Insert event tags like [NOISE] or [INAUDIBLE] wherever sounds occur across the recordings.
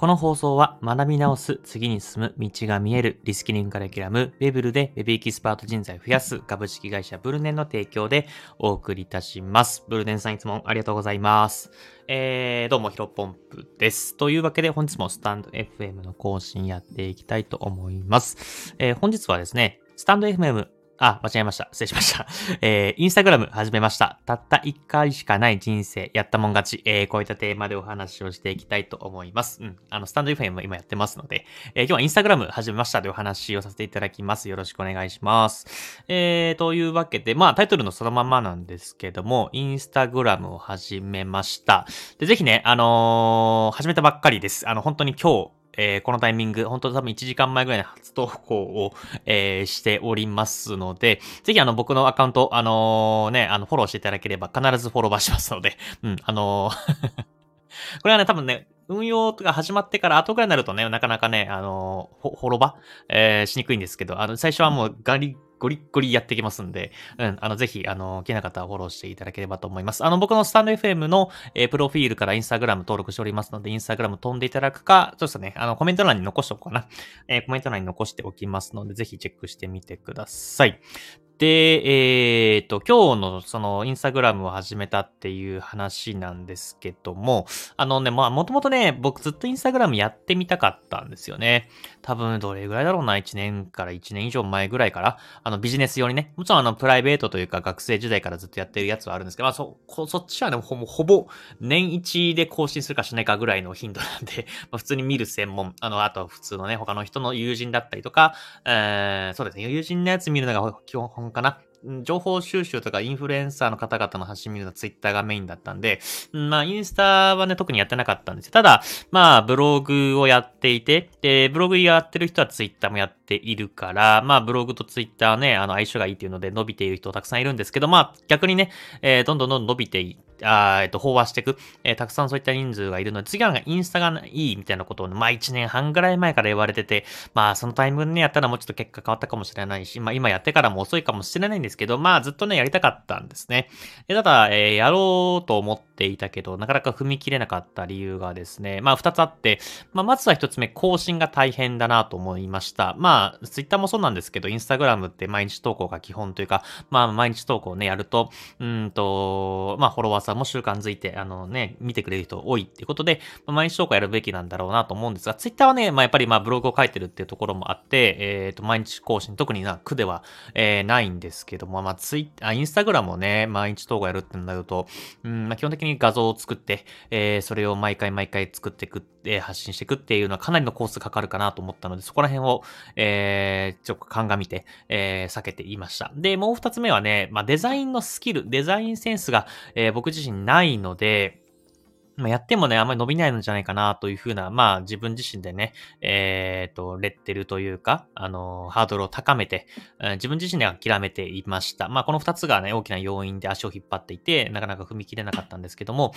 この放送は学び直す、次に進む、道が見える、リスキリングカリキュラム、ウェブルでウェブエキスパート人材増やす株式会社ブルネンの提供でお送りいたします。ブルネンさんいつもありがとうございます。えー、どうもヒロポンプです。というわけで本日もスタンド FM の更新やっていきたいと思います。えー、本日はですね、スタンド FM あ、間違えました。失礼しました。[LAUGHS] えー、インスタグラム始めました。たった1回しかない人生、やったもん勝ち。えー、こういったテーマでお話をしていきたいと思います。うん。あの、スタンド FM も今やってますので、えー、今日はインスタグラム始めましたでお話をさせていただきます。よろしくお願いします。えー、というわけで、まあ、タイトルのそのままなんですけども、インスタグラムを始めました。で、ぜひね、あのー、始めたばっかりです。あの、本当に今日、えー、このタイミング、本当多分1時間前ぐらいに初投稿を、えー、しておりますので、ぜひあの僕のアカウント、あのー、ね、あのフォローしていただければ必ずフォローバーしますので、[LAUGHS] うん、あの [LAUGHS] これはね、多分ね、運用が始まってから後ぐらいになるとね、なかなかね、あのー、ほ、ろば、えー、しにくいんですけど、あの、最初はもうガリゴリッゴリやってきますんで、うん、あの、ぜひ、あの、気な方はフォローしていただければと思います。あの、僕のスタンド FM の、えー、プロフィールからインスタグラム登録しておりますので、インスタグラム飛んでいただくか、ちょっとね、あの、コメント欄に残しておこうかな。えー、コメント欄に残しておきますので、ぜひチェックしてみてください。で、えっ、ー、と、今日のそのインスタグラムを始めたっていう話なんですけども、あのね、まあもともとね、僕ずっとインスタグラムやってみたかったんですよね。多分どれぐらいだろうな、1年から1年以上前ぐらいから、あのビジネス用にね、もちろんあのプライベートというか学生時代からずっとやってるやつはあるんですけど、まあそ、そっちはね、ほぼ、ほぼ年一で更新するかしないかぐらいの頻度なんで、[LAUGHS] まあ、普通に見る専門、あの、あと普通のね、他の人の友人だったりとか、えー、そうですね、友人のやつ見るのが基本かな。情報収集とかインフルエンサーの方々の発信見るのはツイッターがメインだったんで、まあ、インスタはね、特にやってなかったんですよ。ただ、まあ、ブログをやっていて、で、ブログやってる人はツイッターもやっているから、まあ、ブログとツイッターはね、あの、相性がいいっていうので伸びている人たくさんいるんですけど、まあ、逆にね、えー、どんどんどんどん伸びていってあえっと、飽和していく、えー、たくさんそういった人数がいるので、次はインスタがいいみたいなことを、まあ1年半ぐらい前から言われてて、まあそのタイミングでね、やったらもうちょっと結果変わったかもしれないし、まあ今やってからも遅いかもしれないんですけど、まあずっとね、やりたかったんですね。ただ、えー、やろうと思っていたけど、なかなか踏み切れなかった理由がですね、まあ二つあって、まあまずは一つ目、更新が大変だなと思いました。まあ、ツイッターもそうなんですけど、インスタグラムって毎日投稿が基本というか、まあ毎日投稿をね、やると、うんと、まあフォロワーさんも習慣づいて、あのね、見てくれる人多いっていうことで、まあ、毎日投稿やるべきなんだろうなと思うんですが、ツイッターはね、まあやっぱりまあブログを書いてるっていうところもあって、えっ、ー、と、毎日更新、特にな、苦では、えー、ないんですけども、まあツイッあ、インスタグラムをね、毎日投稿やるってなると、うん、まあ基本的に画像を作って、えー、それを毎回毎回作っていく、って、発信していくっていうのはかなりのコースかかるかなと思ったので、そこら辺を、えー、ちょっと鑑みて、えー、避けていました。で、もう二つ目はね、まあデザインのスキル、デザインセンスが、えー、僕自身ないので、まあ、やってもね、あんまり伸びないのじゃないかなというふうな、まあ自分自身でね、えっ、ー、と、レッテルというか、あの、ハードルを高めて、自分自身で諦めていました。まあこの二つがね、大きな要因で足を引っ張っていて、なかなか踏み切れなかったんですけども、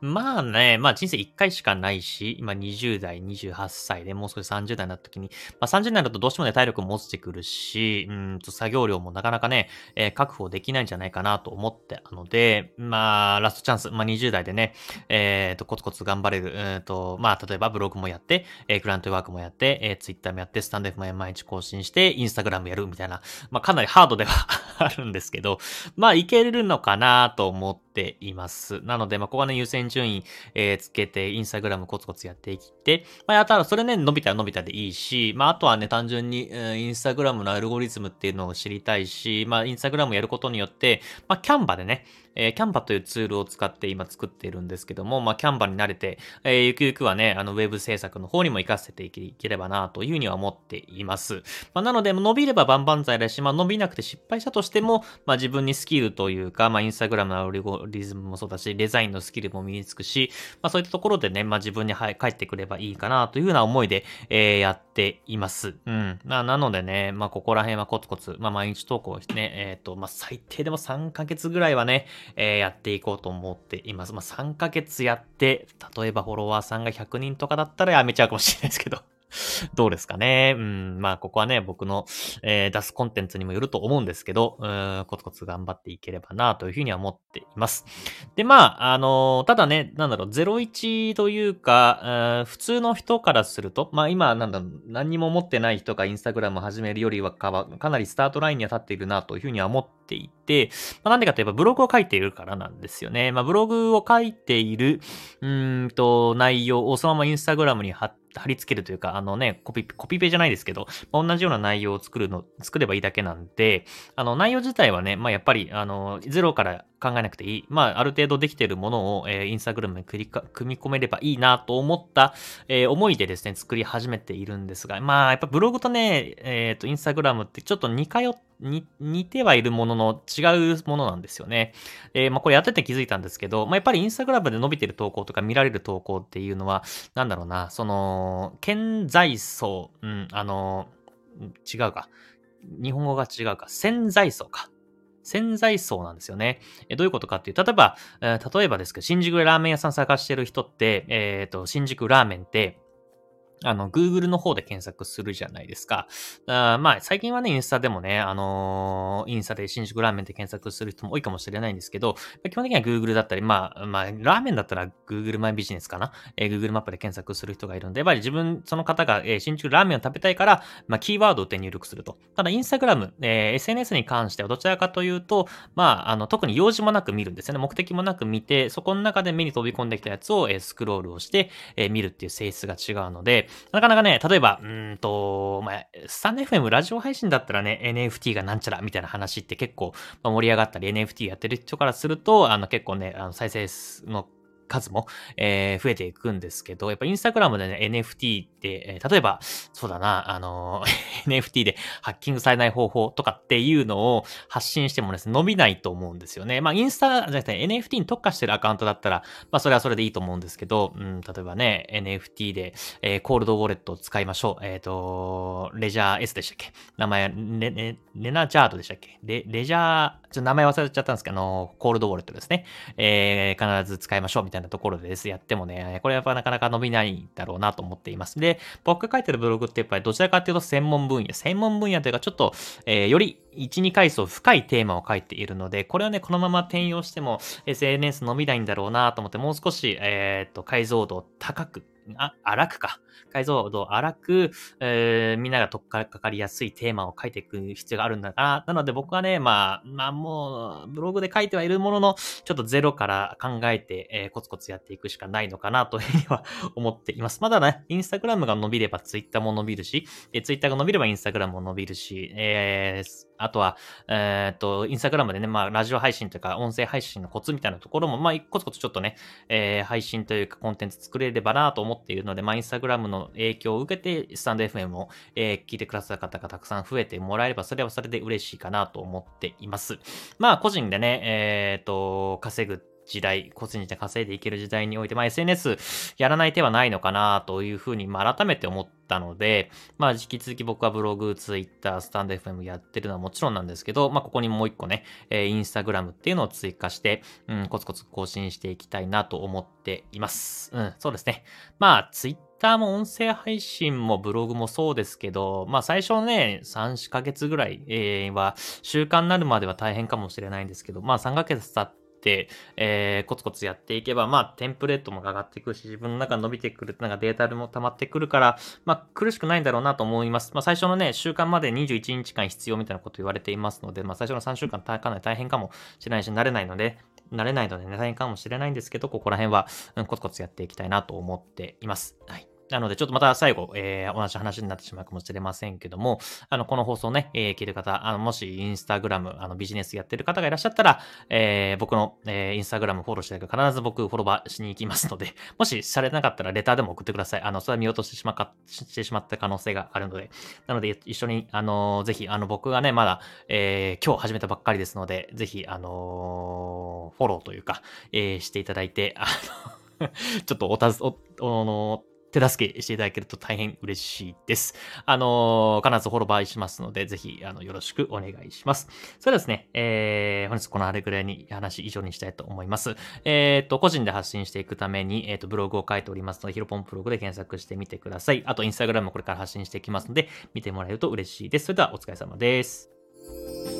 まあね、まあ人生一回しかないし、今20代、28歳でもう少し30代になった時に、まあ30代になるとどうしてもね、体力も落ちてくるし、うんと作業量もなかなかね、えー、確保できないんじゃないかなと思ってたので、まあラストチャンス、まあ20代でね、えーえっ、ー、と、コツコツ頑張れる、えっ、ー、と、まあ、例えばブログもやって、えー、クライアントワークもやって、えー、ツイッターもやって、スタンド F も毎日更新して、インスタグラムやるみたいな、まあ、かなりハードでは [LAUGHS] あるんですけど、まあ、いけるのかなと思ってています。なので、まあ、ここはね、優先順位、えー、つけて、インスタグラムコツコツやっていって、まあ、あとはそれね、伸びたら伸びたでいいし、まあ、あとはね、単純に、えー、インスタグラムのアルゴリズムっていうのを知りたいし、まあ、インスタグラムやることによって、まあ、キャンバでね、えー、キャンバというツールを使って今作っているんですけども、まあ、キャンバに慣れて、えー、ゆくゆくはね、あの、ウェブ制作の方にも活かせていければな、というふうには思っています。まあ、なので、伸びれば万々歳だし、まあ、伸びなくて失敗したとしても、まあ、自分にスキルというか、まあ、インスタグラムのアルゴリズムもそうだし、デザインのスキルも身につくし、まあ、そういったところでね、まあ、自分に帰ってくればいいかな、というような思いで、えー、やっています。うん。まあ、なのでね、まあ、ここら辺はコツコツ、まあ、毎日投稿してね、えっ、ー、と、まあ、最低でも3ヶ月ぐらいはね、えー、やっていこうと思っています。まあ、3ヶ月やって、例えばフォロワーさんが100人とかだったらやめちゃうかもしれないですけど。[LAUGHS] どうですかね。うん、まあ、ここはね、僕の、えー、出すコンテンツにもよると思うんですけど、うん、コツコツ頑張っていければな、というふうには思っています。で、まあ、あのー、ただね、なんだろう、01というか、うん普通の人からすると、まあ今、なんだろう、何にも持ってない人がインスタグラムを始めるよりはか、かなりスタートラインには立っているな、というふうには思っていて、まあ、なんでかといえばブログを書いているからなんですよね。まあ、ブログを書いている、うんと、内容をそのままインスタグラムに貼って、貼り付けるというか、あのね、コピ、コピペじゃないですけど、まあ、同じような内容を作るの、作ればいいだけなんで、あの、内容自体はね、まあ、やっぱり、あの、ゼロから考えなくていい。まあ、ある程度できているものを、えー、インスタグラムに組み込めればいいなと思った、えー、思いでですね、作り始めているんですが、まあ、やっぱブログとね、えっ、ー、と、インスタグラムってちょっと似通っに、似てはいるものの違うものなんですよね。えー、まあこれやってて気づいたんですけど、まあやっぱりインスタグラムで伸びてる投稿とか見られる投稿っていうのは、なんだろうな、その、顕在層、うん、あの、違うか。日本語が違うか。潜在層か。潜在層なんですよね。えどういうことかっていう、例えば、え、例えばですけど、新宿ラーメン屋さん探してる人って、えっ、ー、と、新宿ラーメンって、あの、Google の方で検索するじゃないですか。あまあ、最近はね、インスタでもね、あのー、インスタで新宿ラーメンって検索する人も多いかもしれないんですけど、基本的には Google だったり、まあ、まあ、ラーメンだったら Google マイビジネスかな、えー、Google マップで検索する人がいるんで、やっぱり自分、その方が、えー、新宿ラーメンを食べたいから、まあ、キーワードを手入力すると。ただ、インスタグラム、えー、SNS に関してはどちらかというと、まあ、あの、特に用事もなく見るんですよね。目的もなく見て、そこの中で目に飛び込んできたやつを、えー、スクロールをして、えー、見るっていう性質が違うので、なかなかね、例えば、うんと、まあ、スタンド FM ラジオ配信だったらね、NFT がなんちゃらみたいな話って結構盛り上がったり、NFT やってる人からすると、あの結構ね、あの再生の数も、えー、増えていくんですけど、やっぱインスタグラムでね、NFT って、えー、例えば、そうだな、あのー、[LAUGHS] NFT でハッキングされない方法とかっていうのを発信してもですね、伸びないと思うんですよね。まあ、インスタじゃなくて NFT に特化してるアカウントだったら、まあ、それはそれでいいと思うんですけど、うん、例えばね、NFT で、えー、コールドウォレットを使いましょう。えっ、ー、と、レジャー S でしたっけ？名前、レ、レ、レナジャードでしたっけ？レ、レジャー、ちょっと名前忘れちゃったんですけど、あの、コールドウォレットですね。えー、必ず使いましょうみたいなたいなところでです、やってもね、これやっぱなかなか伸びないだろうなと思っています。で、僕が書いてるブログってやっぱりどちらかっていうと専門分野、専門分野というかちょっと、えー、より1、2階層深いテーマを書いているので、これはね、このまま転用しても SNS 伸びないんだろうなと思って、もう少し、えっ、と、解像度を高くあ、荒くか。解像度荒く、えー、みんながとっかかりやすいテーマを書いていく必要があるんだな。なので僕はね、まあ、まあもう、ブログで書いてはいるものの、ちょっとゼロから考えて、えー、コツコツやっていくしかないのかなというふうには思っています。まだね、インスタグラムが伸びればツイッターも伸びるし、えー、ツイッターが伸びればインスタグラムも伸びるし、えー、あとは、えっ、と、インスタグラムでね、まあ、ラジオ配信とか、音声配信のコツみたいなところも、まあ、コツコツちょっとね、えー、配信というか、コンテンツ作れればなと思ってっているので、まあ、インスタグラムの影響を受けて、スタンド FM を、えー、聞いてくださった方がたくさん増えてもらえれば、それはそれで嬉しいかなと思っています。まあ、個人でね、えっ、と、稼ぐ時代、個人で稼いでいける時代において、まあ、SNS やらない手はないのかなというふうに、まあ、改めて思ったので、まあ、引き続き僕はブログ、ツイッター、スタンド FM やってるのはもちろんなんですけど、まあ、ここにもう一個ね、えー、インスタグラムっていうのを追加して、うん、コツコツ更新していきたいなと思っています。うん、そうですね。まあ、ツイッターも音声配信もブログもそうですけど、まあ最初ね、3、4ヶ月ぐらい、は習慣になるまでは大変かもしれないんですけど、まあ3ヶ月経って、えー、コツコツやっていけば、まあ、テンプレートも上がってくるし、自分の中伸びてくる、なんかデータも溜まってくるから、まあ、苦しくないんだろうなと思います。まあ、最初のね、週間まで21日間必要みたいなこと言われていますので、まあ、最初の3週間かなり大変かもしれないし、慣れないので、慣れないのでね、大変かもしれないんですけど、ここら辺は、うん、コツコツやっていきたいなと思っています。はい。なので、ちょっとまた最後、えー、同じ話になってしまうかもしれませんけども、あの、この放送ね、えー、聞いてる方、あの、もしインスタグラム、あの、ビジネスやってる方がいらっしゃったら、えー、僕の、えー、インスタグラムフォローして必ず僕フォローしに行きますので、もしされなかったらレターでも送ってください。あの、それは見落としてしまか、してしまった可能性があるので、なので、一緒に、あの、ぜひ、あの、僕がね、まだ、えー、今日始めたばっかりですので、ぜひ、あのフォローというか、えー、していただいて、あの [LAUGHS] ちょっとおたず、お、お、手助けしていただけると大変嬉しいです。あのー、必ずフォローバーしますので、ぜひ、あの、よろしくお願いします。それではですね、えー、本日このあれぐらいに話以上にしたいと思います。えっ、ー、と、個人で発信していくために、えっ、ー、と、ブログを書いておりますので、ヒロポンブログで検索してみてください。あと、インスタグラムもこれから発信していきますので、見てもらえると嬉しいです。それでは、お疲れ様です。